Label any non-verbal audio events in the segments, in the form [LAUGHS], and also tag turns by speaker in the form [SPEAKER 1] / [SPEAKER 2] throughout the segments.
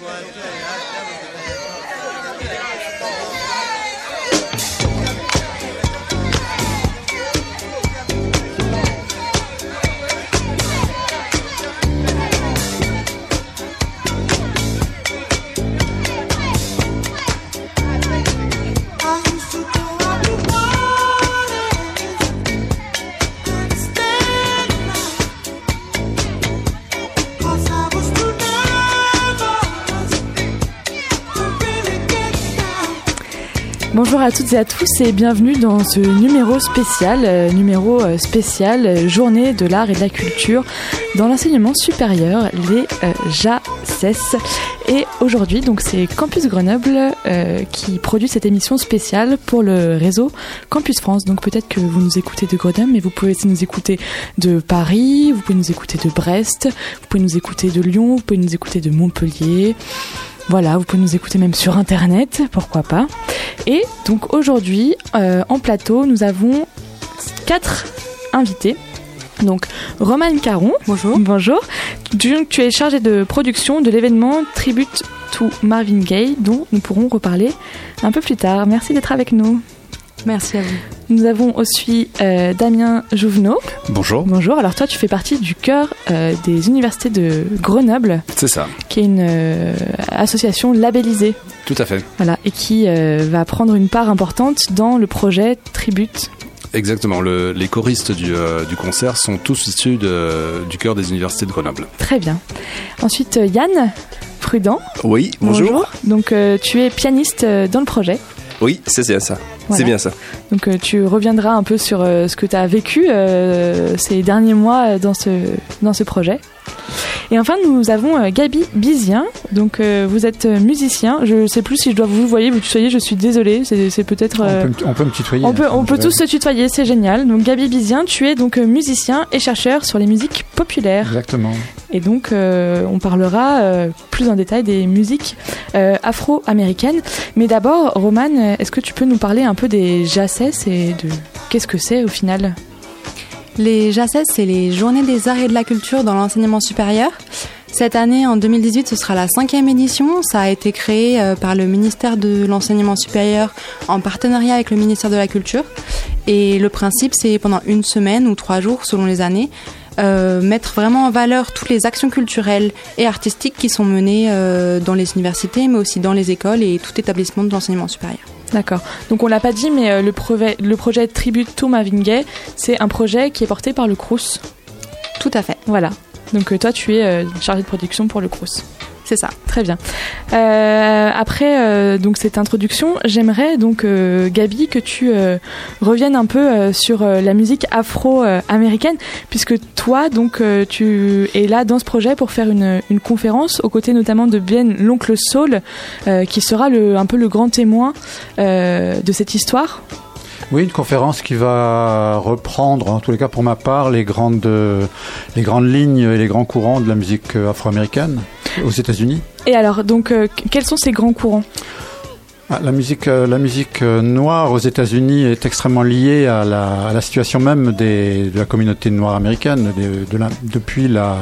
[SPEAKER 1] Guantanamo. Bonjour à toutes et à tous et bienvenue dans ce numéro spécial, euh, numéro euh, spécial euh, Journée de l'art et de la culture dans l'enseignement supérieur, les JACES. Et aujourd'hui, donc c'est Campus Grenoble qui produit cette émission spéciale pour le réseau Campus France. Donc peut-être que vous nous écoutez de Grenoble, mais vous pouvez aussi nous écouter de Paris, vous pouvez nous écouter de Brest, vous pouvez nous écouter de Lyon, vous pouvez nous écouter de Montpellier. Voilà, vous pouvez nous écouter même sur Internet, pourquoi pas. Et donc aujourd'hui, euh, en plateau, nous avons quatre invités. Donc, Romane Caron.
[SPEAKER 2] Bonjour.
[SPEAKER 1] Bonjour. Tu, tu es chargée de production de l'événement Tribute to Marvin Gaye, dont nous pourrons reparler un peu plus tard. Merci d'être avec nous.
[SPEAKER 2] Merci à vous.
[SPEAKER 1] Nous avons aussi euh, Damien Jouvenot.
[SPEAKER 3] Bonjour.
[SPEAKER 1] Bonjour. Alors toi, tu fais partie du cœur euh, des universités de Grenoble.
[SPEAKER 3] C'est ça.
[SPEAKER 1] Qui est une euh, association labellisée.
[SPEAKER 3] Tout à fait.
[SPEAKER 1] Voilà, et qui va prendre une part importante dans le projet Tribute.
[SPEAKER 3] Exactement. Le, les choristes du, du, concert sont tous issus de, du cœur des universités de Grenoble.
[SPEAKER 1] Très bien. Ensuite, Yann Prudent.
[SPEAKER 4] Oui, bonjour.
[SPEAKER 1] Donc, tu es pianiste dans le projet.
[SPEAKER 4] Oui, c'est ça. C'est bien ça.
[SPEAKER 1] Donc euh, tu reviendras un peu sur euh, ce que tu as vécu euh, ces derniers mois dans ce, dans ce projet. Et enfin, nous avons euh, Gabi Bizien. Donc, euh, vous êtes euh, musicien. Je ne sais plus si je dois vous voyez, vous tutoyer. Je suis désolée. C'est peut-être.
[SPEAKER 5] On, peut, me tutoyer.
[SPEAKER 1] On peut, on peut tous se tutoyer. C'est génial. Donc, Gabi Bizien, tu es donc musicien et chercheur sur les musiques populaires.
[SPEAKER 5] Exactement.
[SPEAKER 1] Et donc, on parlera plus en détail des musiques afro-américaines. Mais d'abord, Roman, est-ce que tu peux nous parler un peu des JACES et de qu'est-ce que c'est au final?
[SPEAKER 2] Les JACES, c'est les Journées des arts et de la culture dans l'enseignement supérieur. Cette année, en 2018, ce sera la cinquième édition. Ça a été créé euh, par le ministère de l'enseignement supérieur en partenariat avec le ministère de la Culture. Et le principe, c'est pendant une semaine ou trois jours, selon les années, euh, mettre vraiment en valeur toutes les actions culturelles et artistiques qui sont menées euh, dans les universités, mais aussi dans les écoles et tout établissement de l'enseignement supérieur.
[SPEAKER 1] D'accord. Donc on l'a pas dit, mais euh, le, projet, le projet Tribute to Marvin Gaye, c'est un projet qui est porté par le Crous.
[SPEAKER 2] Tout à fait.
[SPEAKER 1] Voilà. Donc euh, toi, tu es euh, chargé de production pour le Crous.
[SPEAKER 2] C'est ça.
[SPEAKER 1] Très bien. Euh, après euh, donc cette introduction, j'aimerais donc euh, Gabi que tu reviennes un peu sur la musique afro-américaine, puisque toi donc tu es là dans ce projet pour faire une, conférence aux côtés notamment de Ben l'oncle Saul, qui sera le, un peu le grand témoin de cette histoire.
[SPEAKER 5] Oui, une conférence qui va reprendre, en tous les cas pour ma part, les grandes, les grandes lignes et les grands courants de la musique afro-américaine aux États-Unis?
[SPEAKER 1] Et alors, donc, euh, quels sont ces grands courants?
[SPEAKER 5] La musique, euh, la musique euh, noire aux États-Unis est extrêmement liée à la, à la situation même des, de la communauté noire américaine. De, de depuis la,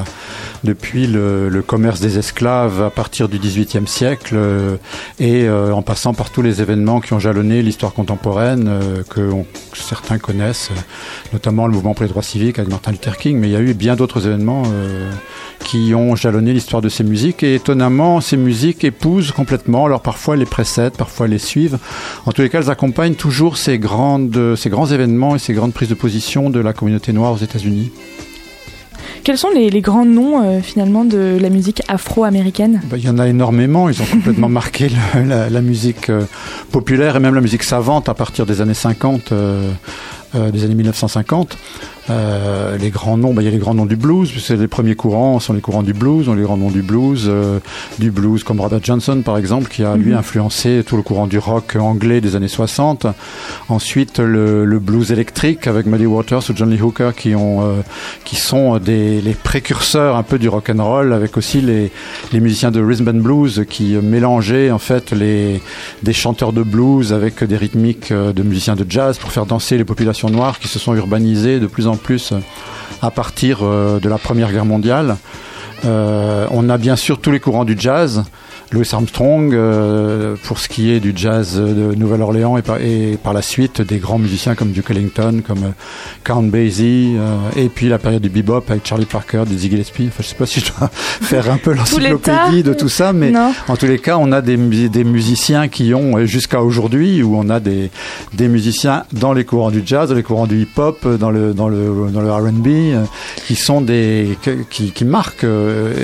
[SPEAKER 5] depuis le, le, commerce des esclaves à partir du XVIIIe siècle euh, et en passant par tous les événements qui ont jalonné l'histoire contemporaine que certains connaissent, notamment le mouvement pour les droits civiques avec Martin Luther King, mais il y a eu bien d'autres événements qui ont jalonné l'histoire de ces musiques et étonnamment ces musiques épousent complètement, alors parfois les précèdent, parfois elles les suivent. En tous les cas, elles accompagnent toujours ces, grandes, ces grands événements et ces grandes prises de position de la communauté noire aux États-Unis.
[SPEAKER 1] Quels sont les, grands noms euh, finalement de la musique afro-américaine?
[SPEAKER 5] Bah, Il y en a énormément. Ils ont complètement [LAUGHS] marqué la, musique euh, populaire et même la musique savante à partir des années 50, euh, des années 1950. Euh, les grands noms, bah, il y a les grands noms du blues, c'est les premiers courants sont les courants du blues, on les grands noms du blues, euh, du blues comme Robert Johnson par exemple, qui a lui mhm. influencé tout le courant du rock anglais des années 60. Ensuite le, le blues électrique avec Muddy Waters ou Johnny Hooker qui ont, euh, qui sont des les précurseurs un peu du rock and roll, avec aussi les, les musiciens de rhythm and blues qui mélangeaient en fait les des chanteurs de blues avec des rythmiques de musiciens de jazz pour faire danser les populations noires qui se sont urbanisées de plus en plus euh, à partir euh, de la Première Guerre mondiale. Euh, on a bien sûr tous les courants du jazz, Louis Armstrong, euh, pour ce qui est du jazz de Nouvelle-Orléans et par, et par la suite des grands musiciens comme Duke Ellington, comme euh, Count Basie, euh, et puis la période du bebop avec Charlie Parker, du Ziggy Gillespie. Enfin, je sais pas si je dois [LAUGHS] faire un peu l'encyclopédie de tout ça, mais en tous les cas, on a des, des musiciens qui ont jusqu'à aujourd'hui où on a des, des musiciens dans les courants du jazz, dans les courants du hip-hop, dans le dans le dans le R&B, qui sont des qui, qui marquent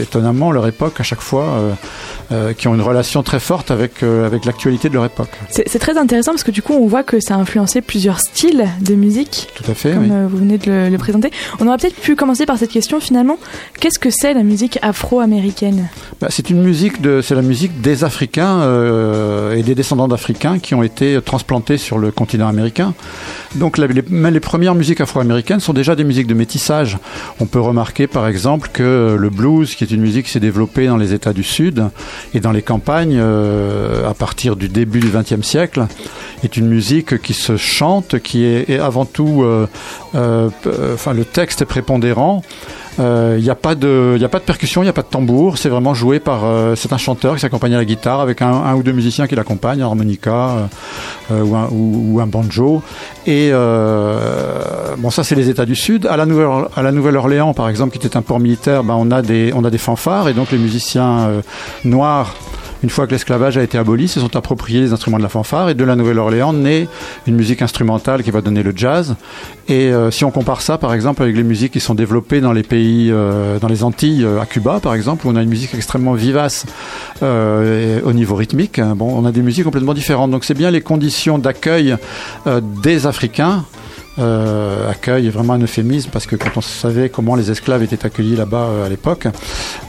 [SPEAKER 5] étonnamment leur époque à chaque fois. Euh, qui ont une relation très forte avec, euh, avec l'actualité de leur époque.
[SPEAKER 1] C'est très intéressant parce que du coup on voit que ça a influencé plusieurs styles de musique.
[SPEAKER 5] Tout à fait.
[SPEAKER 1] Comme
[SPEAKER 5] oui.
[SPEAKER 1] Euh, vous venez de le, présenter. On aurait peut-être pu commencer par cette question finalement. Qu'est-ce que c'est la musique afro-américaine?
[SPEAKER 5] Bah, C'est une musique de, c'est la musique des Africains et des descendants d'Africains qui ont été transplantés sur le continent américain. Donc les, les premières musiques afro-américaines sont déjà des musiques de métissage. On peut remarquer par exemple que le blues, qui est une musique qui s'est développée dans les États du Sud, et dans les campagnes euh, à partir du début du XXe siècle est une musique qui se chante, qui est, avant tout, euh, euh, enfin le texte est prépondérant. Il n'y a pas de, il a pas de percussion, il n'y a pas de tambour. C'est vraiment joué par, c'est un chanteur qui s'accompagne à la guitare avec un, ou deux musiciens qui l'accompagnent, un harmonica ou un, ou, un, banjo. Et bon, ça c'est les États du Sud. À la Nouvelle, à la Nouvelle-Orléans, par exemple, qui était un port militaire, ben, on a des, on a des fanfares et donc les musiciens noirs une fois que l'esclavage a été aboli, se sont appropriés les instruments de la fanfare et de la Nouvelle-Orléans naît une musique instrumentale qui va donner le jazz. Et euh, si on compare ça, par exemple, avec les musiques qui sont développées dans les pays, euh, dans les Antilles, euh, à Cuba, par exemple, où on a une musique extrêmement vivace au niveau rythmique, hein, bon, on a des musiques complètement différentes. Donc c'est bien les conditions d'accueil des Africains euh, accueil est vraiment un euphémisme parce que quand on savait comment les esclaves étaient accueillis là-bas euh, à l'époque,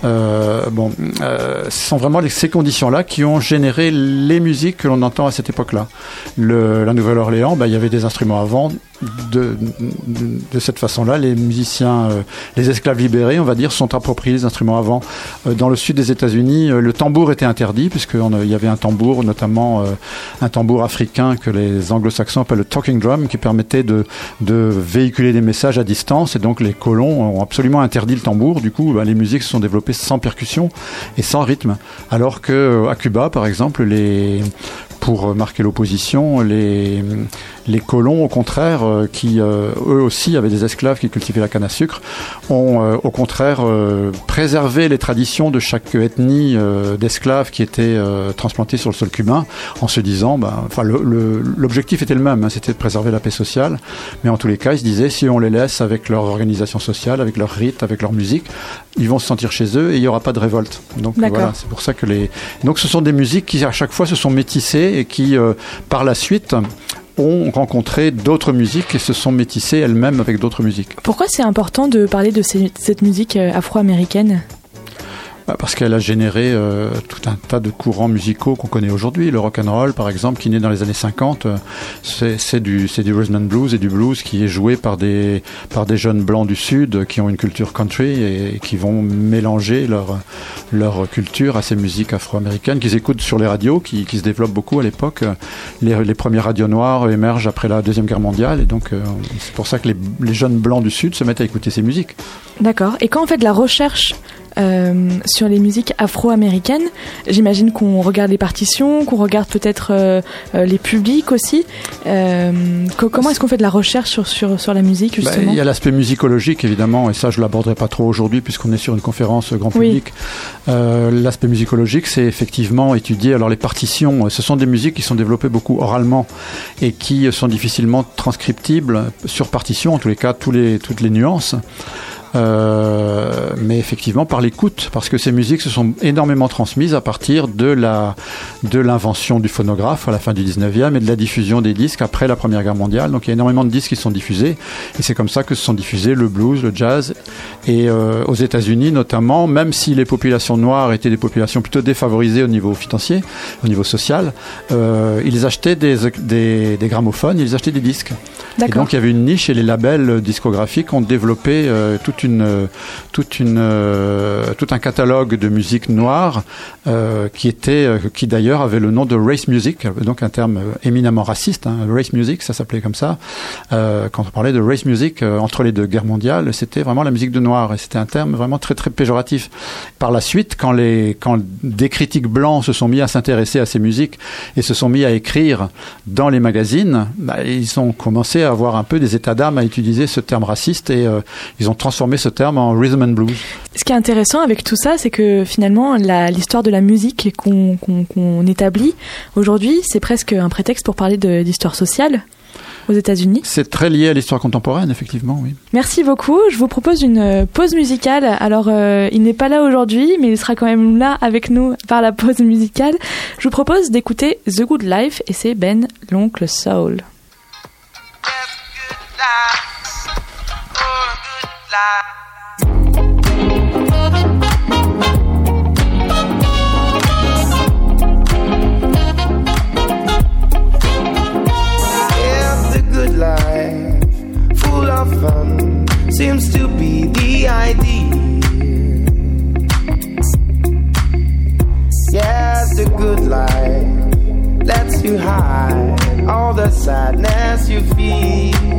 [SPEAKER 5] euh, bon, euh, ce sont vraiment ces conditions-là qui ont généré les musiques que l'on entend à cette époque-là. La Nouvelle-Orléans, bah, il y avait des instruments avant, de, de, cette façon-là, les musiciens, euh, les esclaves libérés, on va dire, sont appropriés les instruments avant. Dans le sud des États-Unis, le tambour était interdit puisqu'il y avait un tambour, notamment un tambour africain que les anglo-saxons appellent le talking drum, qui permettait de, de, véhiculer des messages à distance. Et donc les colons ont absolument interdit le tambour. Du coup, bah, les musiques se sont développées sans percussion et sans rythme. Alors que à Cuba, par exemple, les pour marquer l'opposition, les, les colons, au contraire, euh, qui euh, eux aussi avaient des esclaves qui cultivaient la canne à sucre, ont euh, au contraire préservé les traditions de chaque ethnie d'esclaves qui étaient transplantés sur le sol cubain, en se disant, ben, enfin, l'objectif était le même, hein, c'était de préserver la paix sociale, mais en tous les cas, ils se disaient, si on les laisse avec leur organisation sociale, avec leur rite, avec leur musique, ils vont se sentir chez eux et il n'y aura pas de révolte. Donc voilà, c'est pour ça que les. Donc ce sont des musiques qui à chaque fois se sont métissées et qui, par la suite, ont rencontré d'autres musiques et se sont métissées elles-mêmes avec d'autres musiques.
[SPEAKER 1] Pourquoi c'est important de parler de cette musique euh, afro-américaine?
[SPEAKER 5] Parce qu'elle a généré euh, tout un tas de courants musicaux qu'on connaît aujourd'hui. Le rock and roll, par exemple, qui naît dans les années 50, euh, c'est du du rhythm blues et du blues qui est joué par des par des jeunes blancs du sud qui ont une culture country et, qui vont mélanger leur leur culture à ces musiques afro-américaines qu'ils écoutent sur les radios, qui, qui se développent beaucoup à l'époque. Les, les premières radios noires émergent après la deuxième guerre mondiale et donc euh, c'est pour ça que les, les jeunes blancs du sud se mettent à écouter ces musiques.
[SPEAKER 1] D'accord. Et quand on fait de la recherche euh, sur les musiques afro-américaines. J'imagine qu'on regarde les partitions, qu'on regarde peut-être euh, euh, les publics aussi. comment est-ce qu'on fait de la recherche sur, sur, sur la musique bah, justement?
[SPEAKER 5] Il y a l'aspect musicologique évidemment, et ça je l'aborderai pas trop aujourd'hui puisqu'on est sur une conférence grand public. l'aspect musicologique, c'est effectivement étudier. Alors les partitions, ce sont des musiques qui sont développées beaucoup oralement et qui sont difficilement transcriptibles sur partition, en tous les cas, tous les, toutes les nuances. Euh, mais effectivement par l'écoute, parce que ces musiques se sont énormément transmises à partir de la de l'invention du phonographe à la fin du 19e et de la diffusion des disques après la Première Guerre mondiale. Donc il y a énormément de disques qui sont diffusés, et c'est comme ça que se sont diffusés le blues, le jazz, et euh, aux États-Unis notamment, même si les populations noires étaient des populations plutôt défavorisées au niveau financier, au niveau social, euh, ils achetaient des, des, des, gramophones, ils achetaient des disques. Et donc il y avait une niche et les labels discographiques ont développé toute une, toute une, tout un catalogue de musique noire qui était, qui d'ailleurs avait le nom de race music, donc un terme éminemment raciste. Hein, race music, ça s'appelait comme ça. quand on parlait de race music entre les deux guerres mondiales, c'était vraiment la musique de noir et c'était un terme vraiment très très péjoratif. Par la suite, quand les, quand des critiques blancs se sont mis à s'intéresser à ces musiques et se sont mis à écrire dans les magazines, bah, ils ont commencé à avoir un peu des états d'âme à utiliser ce terme raciste et euh, ils ont transformé ce terme en rhythm and blues.
[SPEAKER 6] Ce qui est intéressant avec tout ça, c'est que finalement, l'histoire de la musique qu'on établit aujourd'hui, c'est presque un prétexte pour parler d'histoire sociale aux États-Unis.
[SPEAKER 5] C'est très lié à l'histoire contemporaine, effectivement, oui.
[SPEAKER 6] Merci beaucoup. Je vous propose une euh, pause musicale. Alors, euh, il n'est pas là aujourd'hui, mais il sera quand même là avec nous par la pause musicale. Je vous propose d'écouter The Good Life et c'est Ben, l'oncle Soul. good life you hide all the sadness you feel.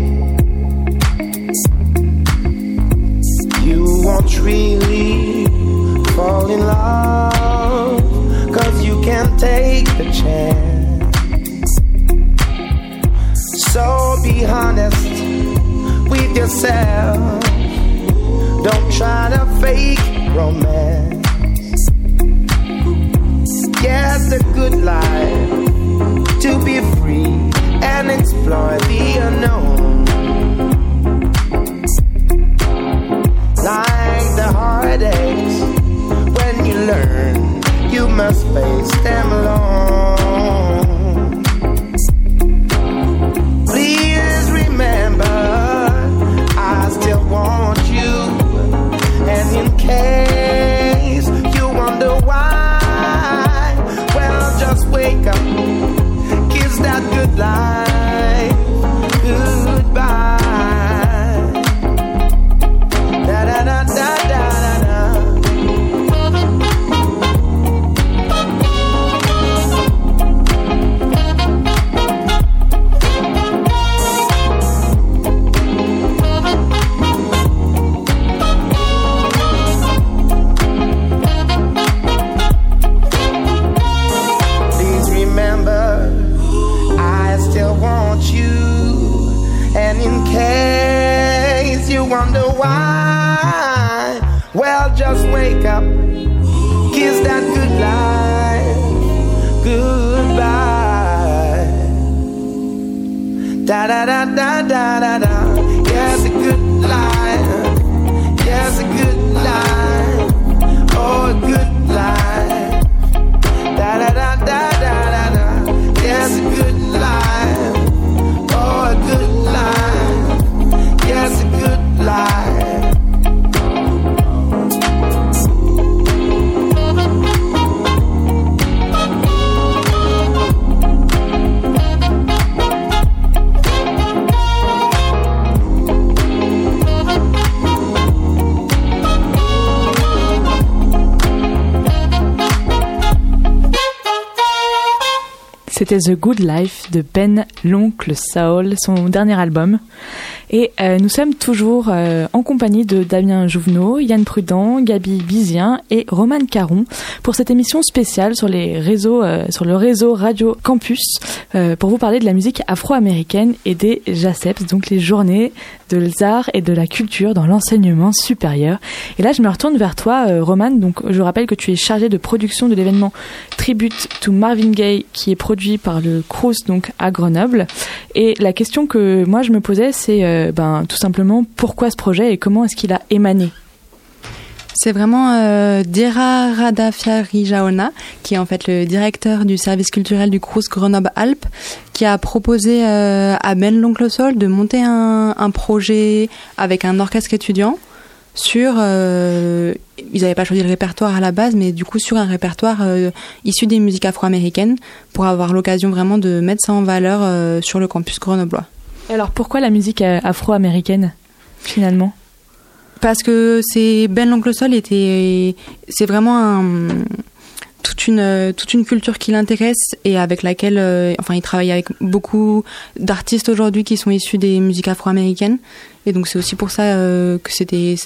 [SPEAKER 6] da da da da da C'était The Good Life de Ben l'oncle Saul, son dernier album. Et euh, nous sommes toujours euh, en compagnie de Damien Jouvenot, Yann Prudent, Gabi Bizien et Roman Caron pour cette émission spéciale sur les réseaux, euh, sur le réseau Radio Campus, pour vous parler de la musique afro-américaine et des JACEPS, donc les journées de l'art et de la culture dans l'enseignement supérieur. Et là, je me retourne vers toi, Roman. Donc, je rappelle que tu es chargé de production de l'événement Tribute to Marvin Gaye, qui est produit par le Crous, donc à Grenoble. Et la question que moi je me posais, c'est euh, ben, tout simplement pourquoi ce projet et comment est-ce qu'il a émané
[SPEAKER 2] c'est vraiment euh, Dira Radafiari-Jaona, qui est en fait le directeur du service culturel du Crous Grenoble-Alpes, qui a proposé euh, à Ben l'Oncle Sol de monter un, un, projet avec un orchestre étudiant sur euh, ils n'avaient pas choisi le répertoire à la base mais du coup sur un répertoire issu des musiques afro-américaines pour avoir l'occasion vraiment de mettre ça en valeur sur le campus grenoblois
[SPEAKER 6] alors pourquoi la musique afro-américaine finalement?
[SPEAKER 2] Parce que c'est Ben l'oncle Sol était, c'est vraiment un, toute une toute une culture qui l'intéresse et avec laquelle, euh, enfin, il travaille avec beaucoup d'artistes aujourd'hui qui sont issus des musiques afro-américaines. Et donc c'est aussi pour ça euh, que c'était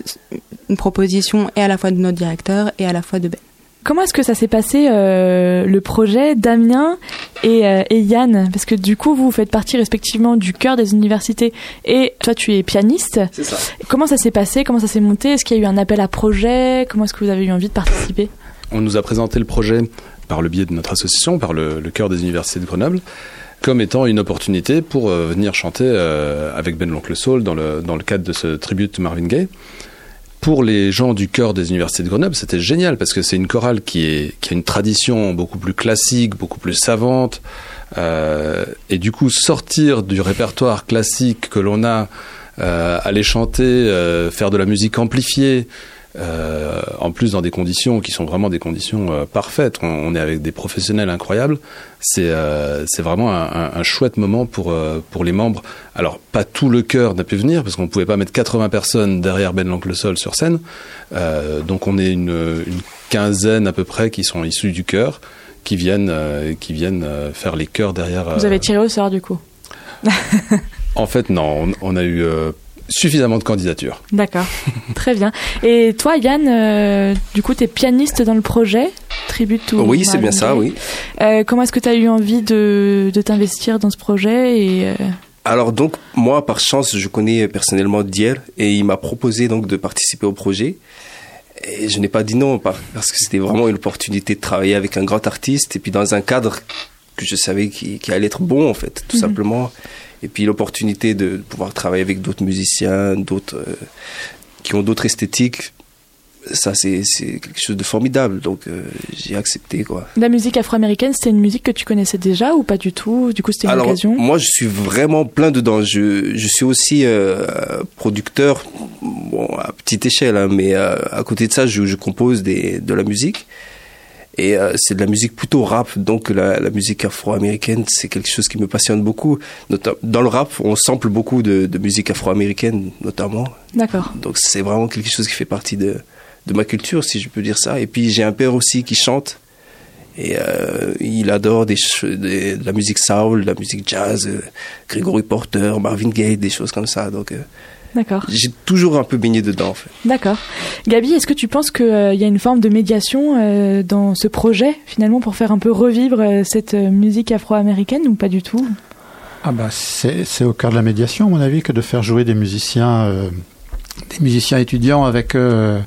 [SPEAKER 2] une proposition et à la fois de notre directeur et à la fois de Ben.
[SPEAKER 1] Comment est-ce que ça s'est passé euh, le projet Damien et, euh, et, Yann? Parce que du coup, vous faites partie respectivement du cœur des universités et toi, tu es pianiste.
[SPEAKER 4] C'est ça.
[SPEAKER 1] Comment ça s'est passé? Comment ça s'est monté? Est-ce qu'il y a eu un appel à projet? Comment est-ce que vous avez eu envie de participer?
[SPEAKER 3] On nous a présenté le projet par le biais de notre association, par le, le cœur des universités de Grenoble comme étant une opportunité pour euh, venir chanter avec Ben l'Oncle Soul dans le, dans le cadre de ce tribute Marvin Gaye pour les gens du cœur des universités de Grenoble, c'était génial parce que c'est une chorale qui, a une tradition beaucoup plus classique, beaucoup plus savante. Euh, et du coup, sortir du répertoire classique que l'on a, euh, aller chanter, euh, faire de la musique amplifiée, euh, en plus dans des conditions qui sont vraiment des conditions euh, parfaites. On, on, est avec des professionnels incroyables. C'est euh, c'est vraiment un, un, un, chouette moment pour pour les membres. Alors pas tout le chœur n'a pu venir parce qu'on pouvait pas mettre 80 personnes derrière Ben l'oncle Sol sur scène. donc on est une, une, quinzaine à peu près qui sont issus du chœur, qui viennent qui viennent faire les chœurs derrière.
[SPEAKER 1] Vous avez tiré au sort du coup.
[SPEAKER 3] en fait non, on, on a eu suffisamment de candidatures.
[SPEAKER 1] D'accord, [LAUGHS] très bien. Et toi, Yann, euh, du coup, tu es pianiste dans le projet Tribute to
[SPEAKER 4] Oui, c'est bien ça, oui.
[SPEAKER 1] Euh, comment est-ce que tu as eu envie de, de t'investir dans ce projet et, euh...
[SPEAKER 4] Alors donc, moi, par chance, je connais personnellement Dier et il m'a proposé donc de participer au projet. Et je n'ai pas dit non parce que c'était vraiment une opportunité de travailler avec un grand artiste et puis dans un cadre que je savais qui, qui allait être bon en fait, tout mm -hmm. simplement et puis l'opportunité de pouvoir travailler avec d'autres musiciens, d'autres euh, qui ont d'autres esthétiques. Ça, c'est quelque chose de formidable, donc euh, j'ai accepté quoi.
[SPEAKER 1] La musique afro-américaine, c'était une musique que tu connaissais déjà ou pas du tout? Du coup, c'était une
[SPEAKER 4] Alors,
[SPEAKER 1] occasion?
[SPEAKER 4] Moi, je suis vraiment plein dedans. Je, je suis aussi euh, producteur, bon, à petite échelle, hein, mais euh, à côté de ça, je, je compose des, de la musique. Et euh, c'est de la musique plutôt rap, donc la, la musique afro-américaine, c'est quelque chose qui me passionne beaucoup. Dans le rap, on sample beaucoup de, de musique afro-américaine, notamment.
[SPEAKER 1] D'accord.
[SPEAKER 4] Donc c'est vraiment quelque chose qui fait partie de, de ma culture, si je peux dire ça. Et puis j'ai un père aussi qui chante. Et euh, il adore des, des, de la musique soul, de la musique jazz, euh, Gregory Porter, Marvin Gaye, des choses comme ça. Donc
[SPEAKER 1] D'accord.
[SPEAKER 4] J'ai toujours un peu baigné dedans, en fait.
[SPEAKER 1] D'accord. Gabi, est-ce que tu penses qu'il euh, y a une forme de médiation euh, dans ce projet, finalement, pour faire un peu revivre euh, cette musique afro-américaine ou pas du tout?
[SPEAKER 5] Ah bah C'est au cœur de la médiation, à mon avis, que de faire jouer des musiciens. Des musiciens étudiants avec euh,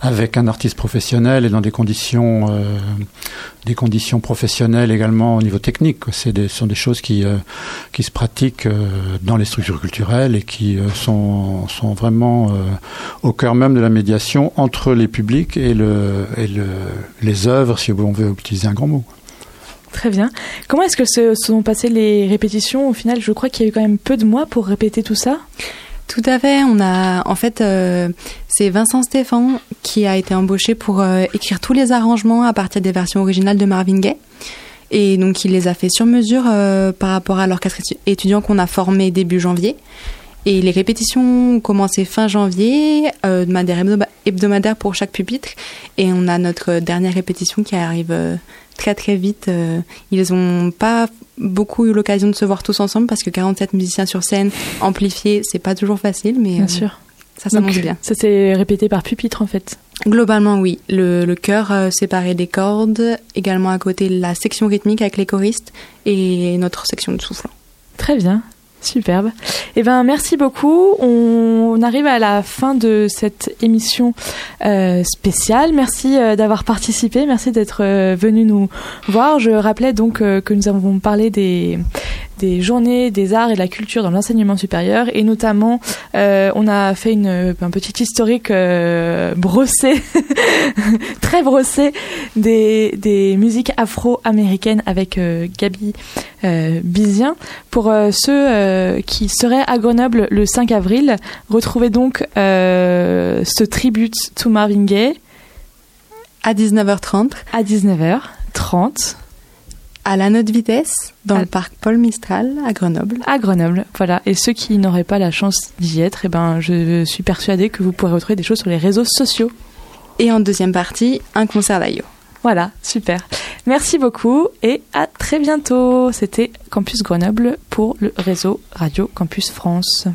[SPEAKER 5] avec un artiste professionnel et dans des conditions euh, des conditions professionnelles également au niveau technique c'est sont des choses qui euh, qui se pratiquent dans les structures culturelles et qui sont sont vraiment au cœur même de la médiation entre les publics et le et le les œuvres si on veut utiliser un grand mot
[SPEAKER 1] Très bien. Comment est-ce que se sont passées les répétitions Au final, je crois qu'il y a eu quand même peu de mois pour répéter tout ça.
[SPEAKER 2] Tout à fait. On a, en fait, euh, c'est Vincent Stéphan qui a été embauché pour euh, écrire tous les arrangements à partir des versions originales de Marvin Gaye. Et donc, il les a fait sur mesure euh, par rapport à l'orchestre étudiant qu'on a formé début janvier. Et les répétitions ont commencé fin janvier, de manière hebdomadaire pour chaque pupitre. Et on a notre dernière répétition qui arrive très très vite. Euh, ils n'ont pas beaucoup eu l'occasion de se voir tous ensemble parce que 47 musiciens sur scène, amplifiés, c'est pas toujours facile, mais
[SPEAKER 1] bien sûr.
[SPEAKER 2] ça s'annonce bien.
[SPEAKER 1] Ça s'est répété par pupitre en fait.
[SPEAKER 2] Globalement, oui. Le, le chœur euh, séparé des cordes, également à côté la section rythmique avec les choristes et notre section de soufflant.
[SPEAKER 1] Très bien. Superbe. Eh ben, merci beaucoup. On, arrive à la fin de cette émission euh, spéciale. Merci euh, d'avoir participé. Merci d'être euh, venu nous voir. Je rappelais donc que nous avons parlé des des journées des arts et de la culture dans l'enseignement supérieur. Et notamment euh, on a fait une, un petit historique euh, brossé [LAUGHS] très brossé des, des musiques afro-américaines avec euh, Gabi Bizien. Pour ceux qui seraient à Grenoble le 5 avril retrouvez donc ce tribute to Marvin Gaye.
[SPEAKER 2] À 19h30
[SPEAKER 1] à 19h30
[SPEAKER 2] À la note vitesse, dans le parc Paul Mistral, à Grenoble.
[SPEAKER 1] À Grenoble, voilà. Et ceux qui n'auraient pas la chance d'y être, eh ben, je suis persuadée que vous pourrez retrouver des choses sur les réseaux sociaux.
[SPEAKER 2] Et en deuxième partie, un concert d'Ayo.
[SPEAKER 1] Voilà, super. Merci beaucoup et à très bientôt. C'était Campus Grenoble pour le réseau Radio Campus France.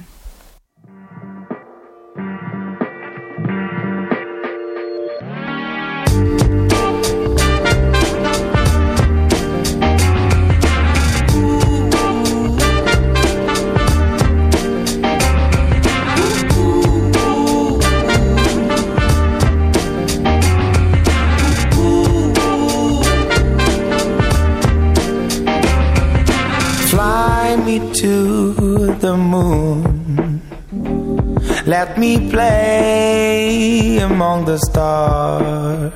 [SPEAKER 6] Let me play among the stars.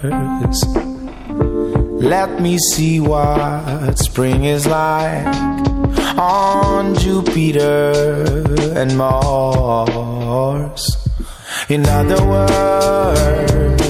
[SPEAKER 6] Let me see what spring is like on Jupiter and Mars. In other words,